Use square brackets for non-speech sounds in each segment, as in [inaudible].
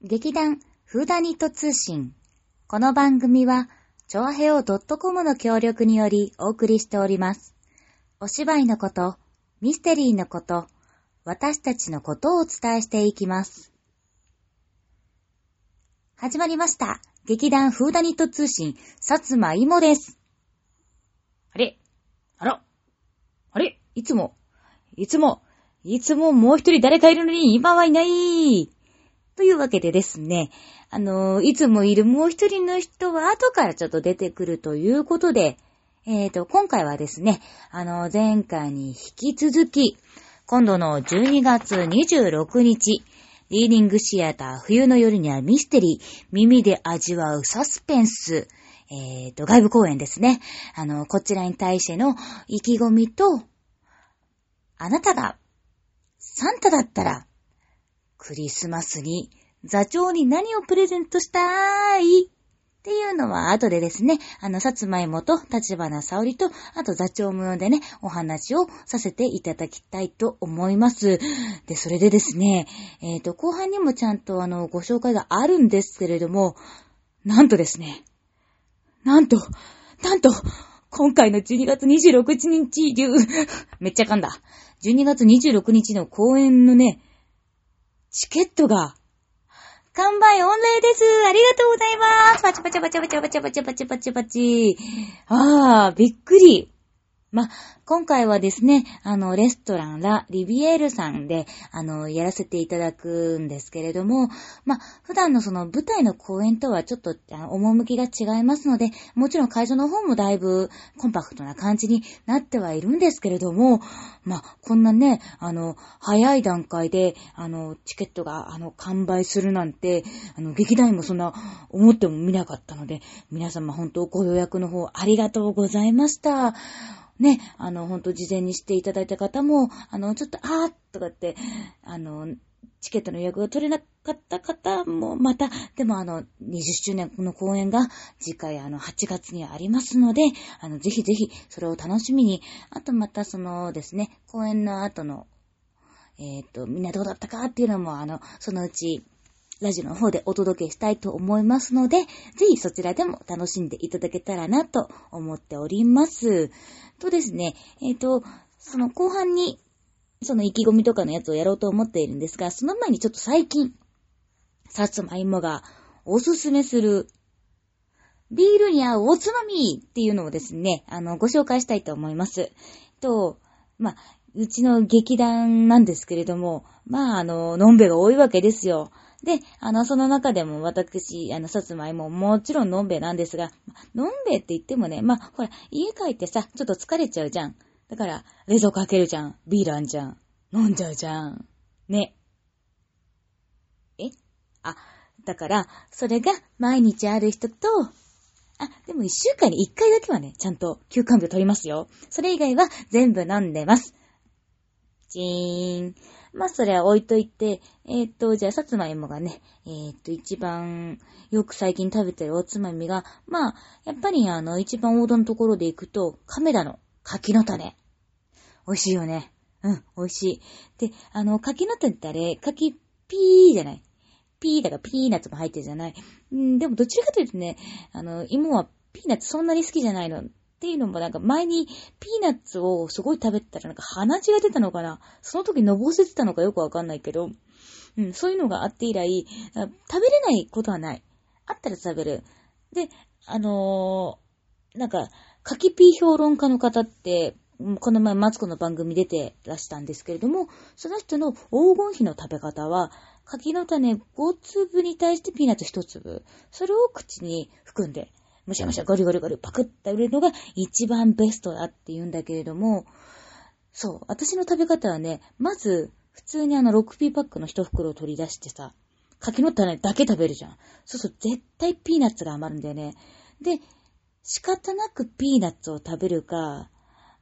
劇団フーダニット通信。この番組は、ちょあへお .com の協力によりお送りしております。お芝居のこと、ミステリーのこと、私たちのことをお伝えしていきます。始まりました。劇団フーダニット通信、さつまいもです。あれ？あら？あれ？いつも、いつも、いつももう一人誰かいるのに今はいない。というわけでですね、あの、いつもいるもう一人の人は後からちょっと出てくるということで、えーと、今回はですね、あの、前回に引き続き、今度の12月26日、リーディングシアター冬の夜にはミステリー、耳で味わうサスペンス、えーと、外部公演ですね。あの、こちらに対しての意気込みと、あなたがサンタだったら、クリスマスに座長に何をプレゼントしたい？っていうのは後でですね、あの、さつまいもと立花沙織と、あと座長も呼んでね、お話をさせていただきたいと思います。で、それでですね、えっ、と、後半にもちゃんとあの、ご紹介があるんですけれども、なんとですね、なんと、なんと、今回の12月26日、[laughs] めっちゃ噛んだ。12月26日の公演のね、チケットが、完売御礼ですありがとうございますパチパチパチパチパチパチパチパチパチパチ。あー、びっくり。ま、今回はですね、あの、レストランラ・リビエールさんで、あの、やらせていただくんですけれども、ま、普段のその舞台の公演とはちょっと、あの、趣が違いますので、もちろん会場の方もだいぶコンパクトな感じになってはいるんですけれども、ま、こんなね、あの、早い段階で、あの、チケットが、あの、完売するなんて、あの、劇団員もそんな思ってもみなかったので、皆様本当ご予約の方ありがとうございました。ね、あの、ほんと事前にしていただいた方も、あの、ちょっと、あーとかって、あの、チケットの予約が取れなかった方も、また、でもあの、20周年の公演が次回あの、8月にありますので、あの、ぜひぜひ、それを楽しみに、あとまたそのですね、公演の後の、えっ、と、みんなどうだったかっていうのも、あの、そのうち、ラジオの方でお届けしたいと思いますので、ぜひそちらでも楽しんでいただけたらなと思っております。とですね、えっ、と、その後半に、その意気込みとかのやつをやろうと思っているんですが、その前にちょっと最近、さつまいもがおすすめする、ビールに合うおつまみっていうのをですね、あの、ご紹介したいと思います。と、まあ、うちの劇団なんですけれども、まあ、あの、のんべが多いわけですよ。で、あの、その中でも私、あの、さつまいももちろんのんべなんですが、のんべって言ってもね、まあ、ほら、家帰ってさ、ちょっと疲れちゃうじゃん。だから、冷蔵庫開けるじゃん。ビールあんじゃん。飲んじゃうじゃん。ね。え？あ、だから、それが毎日ある人と、あ、でも一週間に一回だけはね、ちゃんと休館日を取りますよ。それ以外は全部飲んでます。チーン。まあ、それは置いといて、えーっと、じゃあ、さつまいもがね、えーっと、一番、よく最近食べてるおつまみが、まあ、やっぱりあの、一番王道のところで行くと、亀田の柿の種。美味しいよね。うん、美味しい。で、あの、柿の種ってあれ、柿ピーじゃない？ピーだからピーナッツも入ってるじゃない？うん、でもどちらかというとね、あの、芋はピーナッツそんなに好きじゃないの。っていうのもなんか前にピーナッツをすごい食べてたらなんか鼻血が出たのかな？その時のぼせてたのかよくわかんないけど、うん、そういうのがあって以来、食べれないことはない。あったら食べる。で、あのーなんか、柿ピー評論家の方って、この前マツコの番組出てらしたんですけれども、その人の黄金比の食べ方は、柿の種5粒に対してピーナッツ1粒。それを口に含んで、むしゃむしゃゴリゴリゴリパクって売れるのが一番ベストだって言うんだけれども、そう、私の食べ方はね、まず、普通にあの 6P パックの1袋を取り出してさ、柿の種だけ食べるじゃん。そうすると絶対ピーナッツが余るんだよね。で、仕方なくピーナッツを食べるか、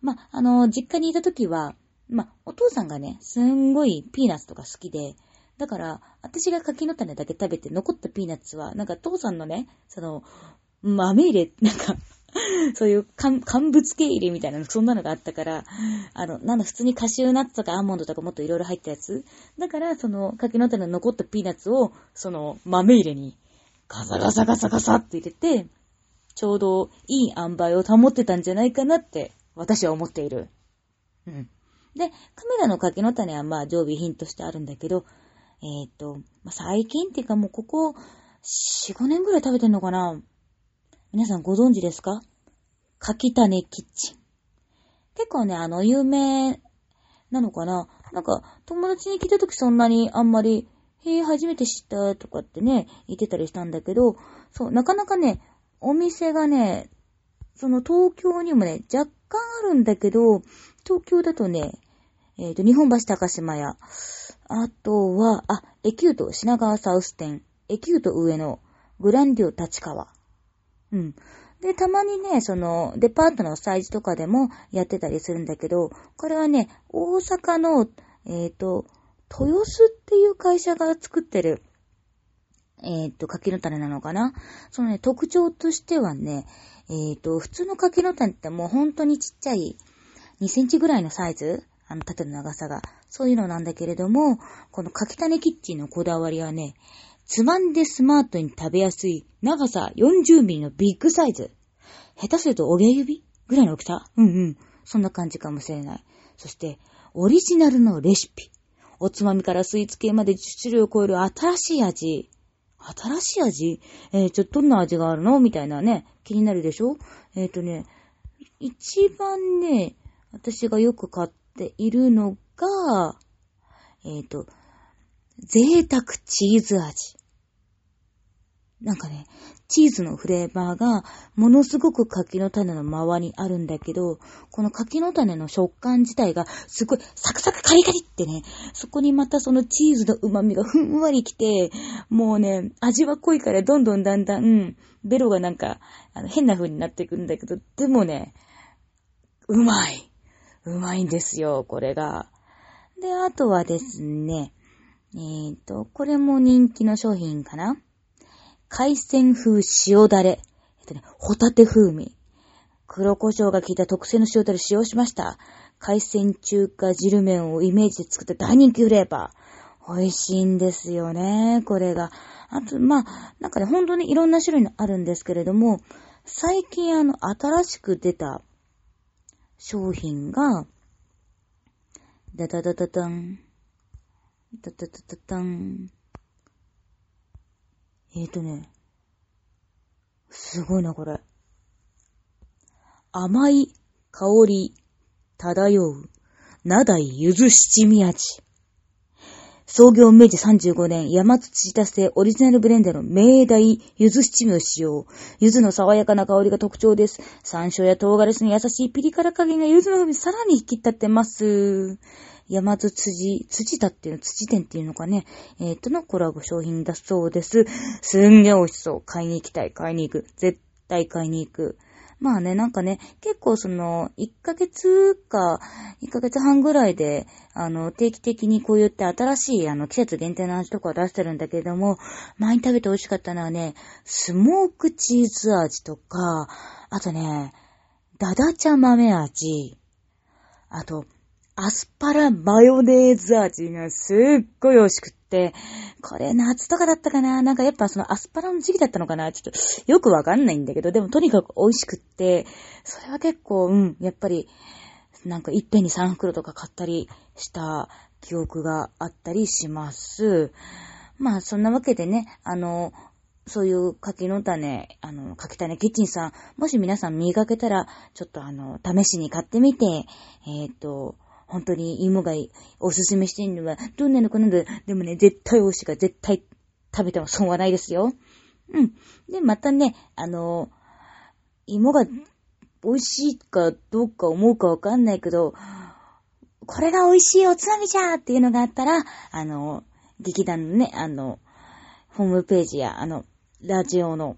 ま、あの、実家にいた時は、ま、お父さんがね、すんごいピーナッツとか好きで、だから、私が柿の種だけ食べて残ったピーナッツは、なんか父さんのね、その、豆入れ、[laughs] なんか、そういう乾物系入れみたいな、そんなのがあったから、あの、なんだ、普通にカシューナッツとかアーモンドとかもっといろいろ入ったやつ。だから、その、柿の種の残ったピーナッツを、その、豆入れに、ガサガサガサガサって入れて、ちょうどいい塩梅を保ってたんじゃないかなって、私は思っている。うん。で、カメラの柿の種はまあ常備品としてあるんだけど、えっ、ー、と、まあ、最近っていうかもうここ4、5年ぐらい食べてんのかな皆さんご存知ですか？柿種キッチン。結構ね、あの、有名なのかな？なんか、友達に来た時そんなにあんまり、へえ、初めて知ったとかってね、言ってたりしたんだけど、そう、なかなかね、お店がね、その東京にもね、若干あるんだけど、東京だとね、えっ、ー、と、日本橋高島屋、あとは、あ、エキュート品川サウス店、エキュート上野、グランディオ立川。うん。で、たまにね、その、デパートのサイズとかでもやってたりするんだけど、これはね、大阪の、えっ、ー、と、豊洲っていう会社が作ってる、えっ、ー、と、柿の種なのかな？そのね、特徴としてはね、えっ、ー、と、普通の柿の種ってもう本当にちっちゃい2センチぐらいのサイズ？あの、縦の長さが。そういうのなんだけれども、この柿種キッチンのこだわりはね、つまんでスマートに食べやすい長さ40ミリのビッグサイズ。下手するとおげ指ぐらいの大きさ？うんうん。そんな感じかもしれない。そして、オリジナルのレシピ。おつまみからスイーツ系まで10種類を超える新しい味。新しい味？えー、ちょっとどんな味があるの？みたいなね、気になるでしょ？えっ、ー、とね、一番ね、私がよく買っているのが、えっ、ー、と、贅沢チーズ味。なんかね、チーズのフレーバーがものすごく柿の種の周りにあるんだけど、この柿の種の食感自体がすごいサクサクカリカリってね、そこにまたそのチーズの旨味がふんわりきて、もうね、味は濃いからどんどんだんだん、ベロがなんか、あの変な風になっていくんだけど、でもね、うまい。うまいんですよ、これが。で、あとはですね、えっ、ー、と、これも人気の商品かな海鮮風塩だれ。えっとね、ホタテ風味。黒胡椒が効いた特製の塩だれ使用しました。海鮮中華汁麺をイメージで作った大人気フレーバー。美味しいんですよね、これが。あと、まあ、なんかね、本当にいろんな種類のあるんですけれども、最近あの、新しく出た商品が、ダダダダダン、ダダダダダン。えーとね、すごいな、これ。甘い香り漂う、なだいゆず七味味。創業明治35年、山津土田製オリジナルブレンドの明大柚子七味を使用。柚子の爽やかな香りが特徴です。山椒や唐辛子の優しいピリ辛加減が柚子の風味さらに引き立ってます。山津辻、辻田っていうの、辻店っていうのかね、えっ、ー、とのコラボ商品だそうです。すんげえ美味しそう。買いに行きたい。買いに行く。絶対買いに行く。まあね、なんかね、結構その、1ヶ月か、1ヶ月半ぐらいで、あの、定期的にこう言って新しい、あの、季節限定の味とか出してるんだけれども、前に食べて美味しかったのはね、スモークチーズ味とか、あとね、ダダ茶豆味、あと、アスパラマヨネーズ味がすっごい美味しくて、これ夏とかだったかな？なんかやっぱそのアスパラの時期だったのかな？ちょっとよくわかんないんだけど、でもとにかく美味しくって、それは結構、うん、やっぱり、なんかいっぺんに3袋とか買ったりした記憶があったりします。まあそんなわけでね、あの、そういう柿の種、あの、柿種キッチンさん、もし皆さん見かけたら、ちょっとあの、試しに買ってみて、えっ、ー、と、本当に芋がおすすめしてるのは、どんなのかな？んだ。でもね、絶対美味しいから、絶対食べても損はないですよ。うん。で、またね、あの、芋が美味しいかどうか思うかわかんないけど、これが美味しいおつまみじゃーっていうのがあったら、あの、劇団のね、あの、ホームページや、あの、ラジオの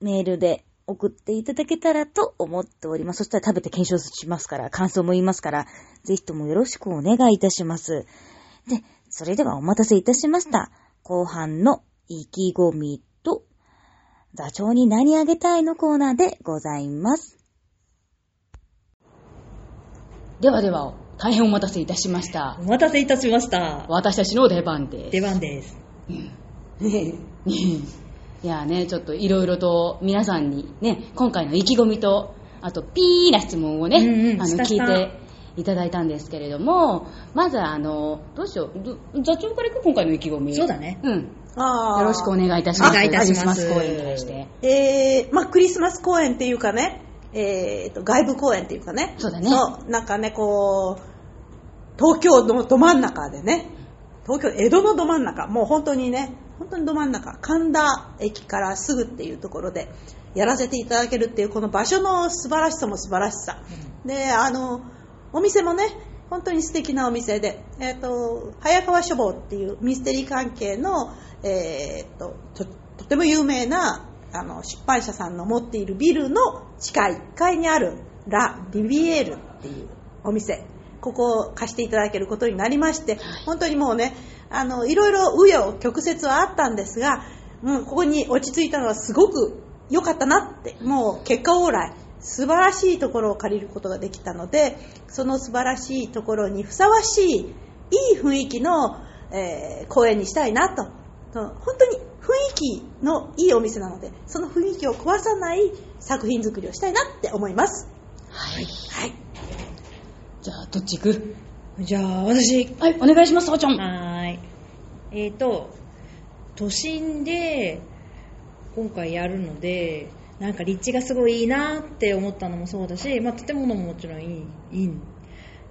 メールで送っていただけたらと思っております。そしたら食べて検証しますから、感想も言いますから、ぜひともよろしくお願いいたします。で、それではお待たせいたしました。後半の意気込みと、座長に何あげたいのコーナーでございます。ではでは、大変お待たせいたしました。お待たせいたしました。私たちの出番です。出番です。[laughs] いやね、ちょっといろいろと皆さんにね、今回の意気込みと、あとピーな質問をね、うんうんあの聞いていただいたんですけれども、まずあの、どうしよう、ど座長からいく今回の意気込み。そうだね。うん。よろしくお願いいたします。お願いいたしますクリスマス公演に対して。えー、まあクリスマス公演っていうかね、えーと、外部公演っていうかね。そうだねそう、なんかね、こう、東京のど真ん中でね、東京、江戸のど真ん中、もう本当にね、本当にど真ん中、神田駅からすぐっていうところでやらせていただけるっていう、この場所の素晴らしさも素晴らしさ。で、あの、お店もね、本当に素敵なお店で、えっ、と、早川書房っていうミステリー関係の、えっ、と、と、とても有名な、あの、出版社さんの持っているビルの地下1階にあるラ・リビエールっていうお店。ここを貸していただけることになりまして、本当にもうね、あの、いろいろ紆余曲折はあったんですが、うん、ここに落ち着いたのはすごく良かったなって、もう結果オーライ。素晴らしいところを借りることができたので、その素晴らしいところにふさわしい、いい雰囲気の、えー公演にしたいなと。と本当に雰囲気のいいお店なので、その雰囲気を壊さない作品作りをしたいなって思います。はい。はい。じゃあ、どっち行く？じゃあ、私。はい、お願いします、あちゃん。はーい。えーと、都心で今回やるので、なんか立地がすごいいいなって思ったのもそうだし、まあ、建物ももちろんいい。いい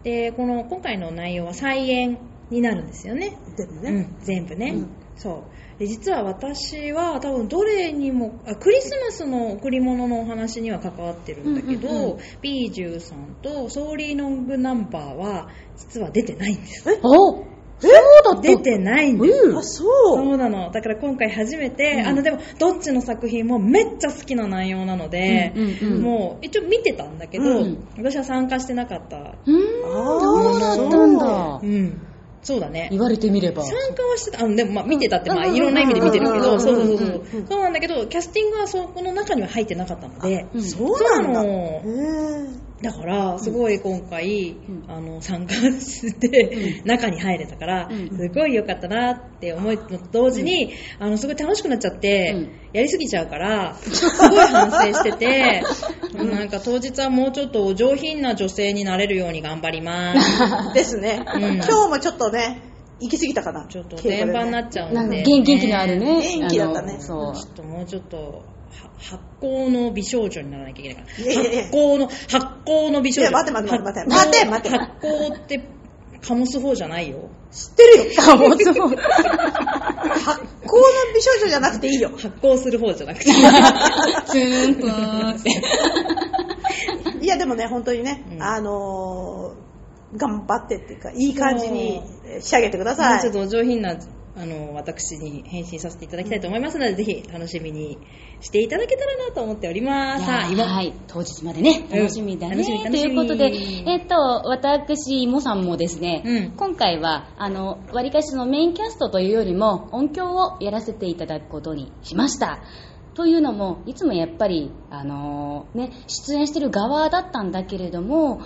で、この今回の内容は菜園になるんですよね。でもね。うん、全部ね、うんそう。で実は私は多分どれにもあクリスマスの贈り物のお話には関わってるんだけど、うんうんうん。ビージューさんとソーリーロングナンバーは実は出てないんです。おそうだった出てないんです、うん。あ、そう。そうなの。だから今回初めて、うん。あのでもどっちの作品もめっちゃ好きな内容なので、うんうんうん。もう一応見てたんだけど、うん。私は参加してなかった。うーん、あーそうだったんだ。う。んそうだね。言われてみれば。参加はしてた、あのでもまあ見てたってまあうんいろんな意味で見てるけど、うんそうそうそうそう。そうなんだけど、キャスティングはそこの中には入ってなかったので、うんそうなのだからすごい今回、ん。あの参加して中に入れたから、うん。すごい良かったなって思いのと同時に、あのすごい楽しくなっちゃって、うん。やりすぎちゃうから、[laughs] すごい反省してて、なんか当日はもうちょっとお上品な女性になれるように頑張ります。[laughs] ですね、うん。今日もちょっとね、行き過ぎたかな。ちょっと電波になっちゃうなんので、か元元気のあるね。元気だったね。そう。ちょ。っともうちょっとは発酵の美少女にならなきゃいけないからいやいやいや発酵の発酵の美少女いや待って待って待って待って待って発酵って醸す方じゃないよ知ってるよ。あ、もうそう。発酵の美少女じゃなくていいよ。発酵する方じゃなくて [laughs] ツーン、プーンって。いや、でもね、本当にね、うんあのー頑張ってっていうか、いい感じにえー仕上げてください。ちょっとお上品なあの私に返信させていただきたいと思いますので、ぜひ楽しみにしていただけたらなと思っております。さあ、今、はい、当日までね、うん楽しみだね。楽しみ楽しみということで、えっと、私、もさんもですね、うん今回は、あの、割りかしのメインキャストというよりも、音響をやらせていただくことにしました。というのも、いつもやっぱり、あのね、出演してる側だったんだけれども、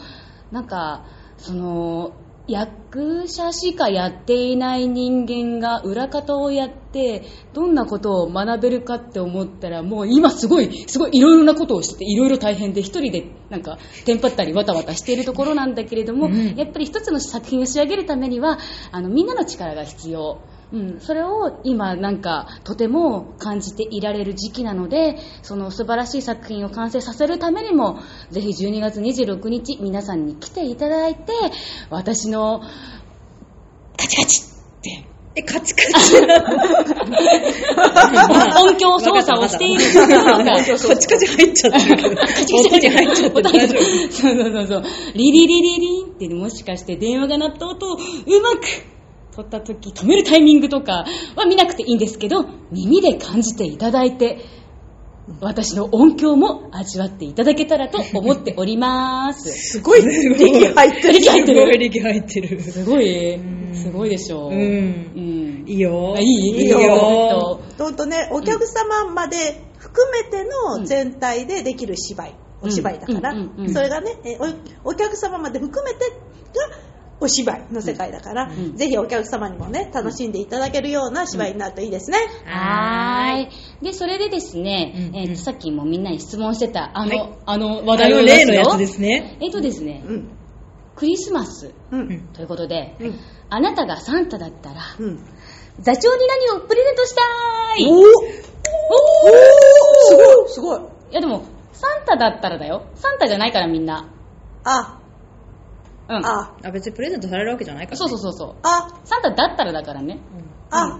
なんか、その、役者しかやっていない人間が裏方をやって、どんなことを学べるかって思ったら、もう今すごい、すごいいろいろなことをしてて、いろいろ大変で、一人でなんか、テンパったりわたわたしているところなんだけれども、うんやっぱり一つの作品を仕上げるためには、あの、みんなの力が必要。うん、それを今なんかとても感じていられる時期なのでその素晴らしい作品を完成させるためにもぜひ12月26日皆さんに来ていただいて私のカチカチってえ、カチカチ？[laughs] 音響操作をしているカチカチ入っちゃってるけど。音に入っちゃって音に大丈夫。そうそうそうそう。リリリリリンってもしかして電話が鳴った音をうまく取った時止めるタイミングとかは見なくていいんですけど、耳で感じていただいて、私の音響も味わっていただけたらと思っております。[laughs] すごい力入ってる。力入ってるすごい力入ってる。すごいん、すごいでしょう。うんうん。いいよ。あいい？いいよ。ほんとね、お客様まで含めての全体でできる芝居。お芝居だから、うんうんうんうんそれがねお客様まで含めてがお芝居の世界だから、うん。ぜひお客様にもね楽しんでいただけるような芝居になるといいですね、はーい。で、それでですね、うんうん。えーとさっきもみんなに質問してた、あの、はい。あの話話題を例のやつですね。えっとですね、うん。クリスマスうん。うん。ということで、うん。あなたがサンタだったら、うん。座長に何をプレゼントしたー。いおおすごいすごい。いやでも、サンタだったらだよ。サンタじゃないからみんな。あうん。ああ、別にプレゼントされるわけじゃないから、そうそうそうそう。あ、サンタだったらだからね。あ、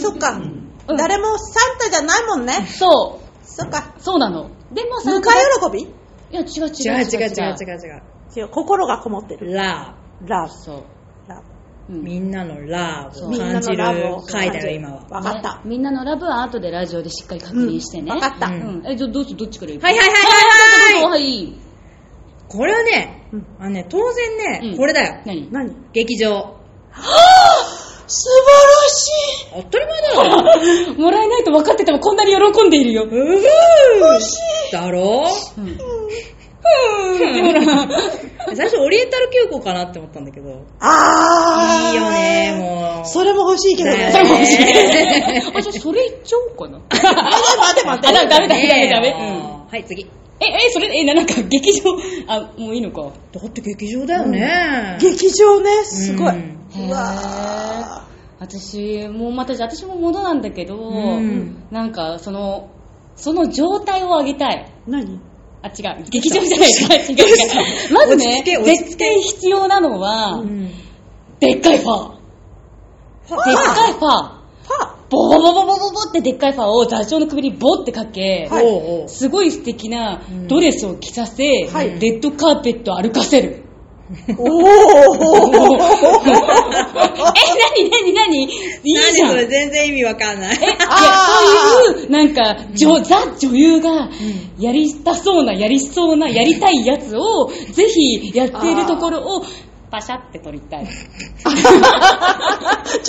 そっか。うん誰もサンタじゃないもんね。そそっか。う。そうなの。でもサンタ喜び？いや、違う違う違う違う違う違う違う、心がこもってる。ララー。そう。ラう。んみんなのラブをみんな感じのるラブを感回じだよ、今は。分かったね。みんなのラブは後でラジオでしっかり確認してね。うん分かったうんえ、じゃあどっち、どっちから行く？はいはいはいはいはいはいこれはねうん、あのね、当然ね、うんこれだよ。何？何？劇場。素晴当たり前だよ。[laughs] もらえないと分かっててもこんなに喜んでいるよ。うふーだろ？うん。最初オリエンタル急行かなって思ったんだけど。らしいあーいいよね、もう。それも欲しいけどねねそれも欲しい。[laughs] あ、じゃあそれいっちゃおうかな。[laughs] 待て待てあ、ダメダメダメダメ。ようん。はい、次。え、え、それ、え、な [laughs] なんか劇場、あ、もういいのか。だって劇場だよね。劇場ねすごい、うわ私、もうまた、私もものなんだけど、んなんか、その、その状態を上げたい。ー何？あ、違う。劇場じゃない。違う違う違う。まずね絶対必要なのは、うんでっかいファー。でっかいファー。ボボボボボボボってでっかいファーを座長の首にボってかけ、はい。すごい素敵なうん。ドレスを着させ、はい。レッドカーペット歩かせる。お [laughs] え、おなになになにいいじゃん。何それ全然意味わかんない。え、いや、あそういう、なんか、女ザ女優が、やりたそうな、やりそうな、やりたいやつを、ぜひ、やっているところを、パシャって撮りたい。[laughs] ちょ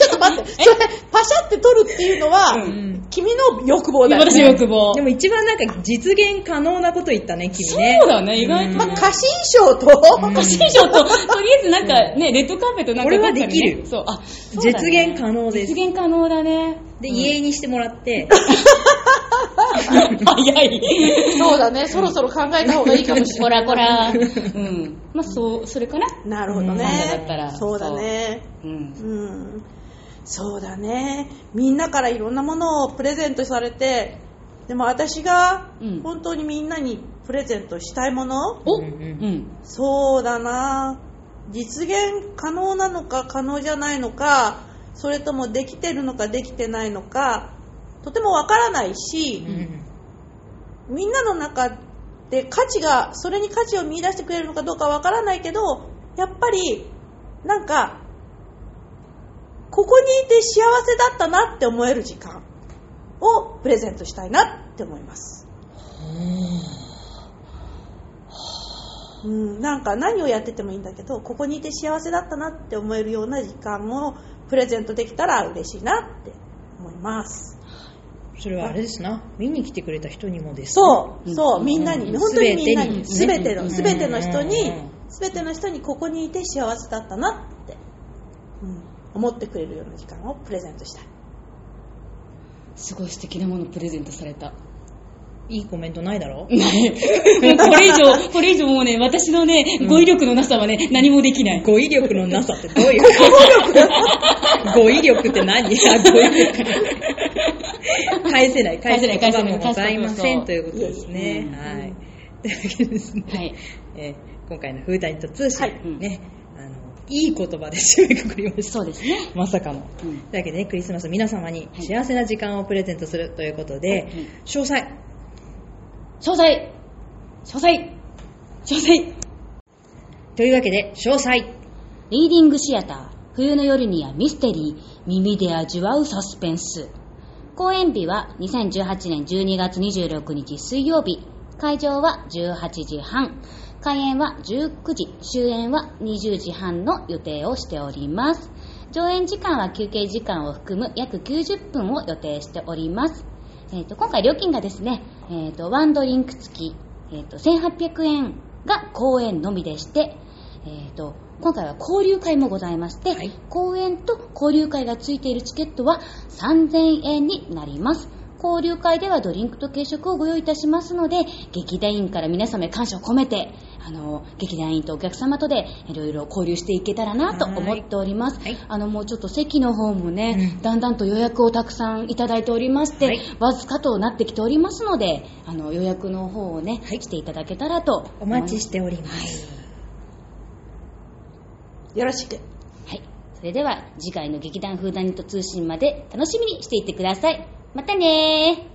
っと待って。それパシャって撮るっていうのは、うん。君の欲望だよね。私の欲望。で。も一番なんか実現可能なこと言ったね、君ね。そうだね、意外とまあ、ね。歌詞衣装と、うん。歌詞と、とりあえずなんかね、レッドカーペットなんかこれはできる。そう、あ、そうだね。実現可能です。実現可能だね。で、家にしてもらって、[laughs] 早い。そうだね。そろそろ考えた方がいいかもしれこない。らこら。うん。まあ、そう、それかな。なるほどね、うん。だったらそうだね。う。ん。うん。そうだね。みんなからいろんなものをプレゼントされてでも私がうん。本当にみんなにプレゼントしたいもの、おううん。うん。ん。そうだな。実現可能なのか可能じゃないのかそれともできてるのかできてないのかとてもわからないし、みんなの中で価値がそれに価値を見出してくれるのかどうかわからないけどやっぱりなんかここにいて幸せだったなって思える時間をプレゼントしたいなって思います。うん、なんか何をやっててもいいんだけどここにいて幸せだったなって思えるような時間をプレゼントできたら嬉しいなって思いますそれはあれですな。見に来てくれた人にもです。そう、うんそう、うん。みんなに、うん。本当にみんなに、すべ全ての、うん。すべての人にうん、すべての人にここにいて幸せだったなって、うん、思ってくれるような時間をプレゼントしたい。すごい素敵なものプレゼントされた。いいコメントないだろ？[laughs] [laughs] これ以上、これ以上もうね、私のね、語彙力のなさはね、何もできない。語彙力のなさってどういうこと？[laughs] 語彙力って何？あ語彙力。[laughs] 返せない、返せない、返せないございませんということですね。うんはい。というわけでですね。はい。えー今回のフーダニット通信、はいね、あの、いい言葉で締めくくりました。そうですね。まさかの。うん。というわけでね、クリスマス皆様にはい幸せな時間をプレゼントするということで、うん詳細、詳細詳細詳細というわけで、詳細。リーディングシアター、冬の夜にはミステリー、耳で味わうサスペンス。公演日は2018年12月26日水曜日。会場は18時半。開演は19時、終演は20時半の予定をしております。上演時間は休憩時間を含む約90分を予定しております。えーと今回料金がですね、えーとワンドリンク付きえっ、と、1800円が公演のみでして、えっ、と、今回は交流会もございまして、はい。公演と交流会がついているチケットは3000円になります。交流会ではドリンクと軽食をご用意いたしますので、劇団員から皆様へ感謝を込めて、あの、劇団員とお客様とでいろいろ交流していけたらなと思っております。はい。あの、もうちょっと席の方もね、うん。だんだんと予約をたくさんいただいておりまして、はい。わずかとなってきておりますので、あの、予約の方をね、していただけたらとお待ちてしております。よろしく。はい。それでは次回の劇団フーダニット通信まで楽しみにしていてください。またねー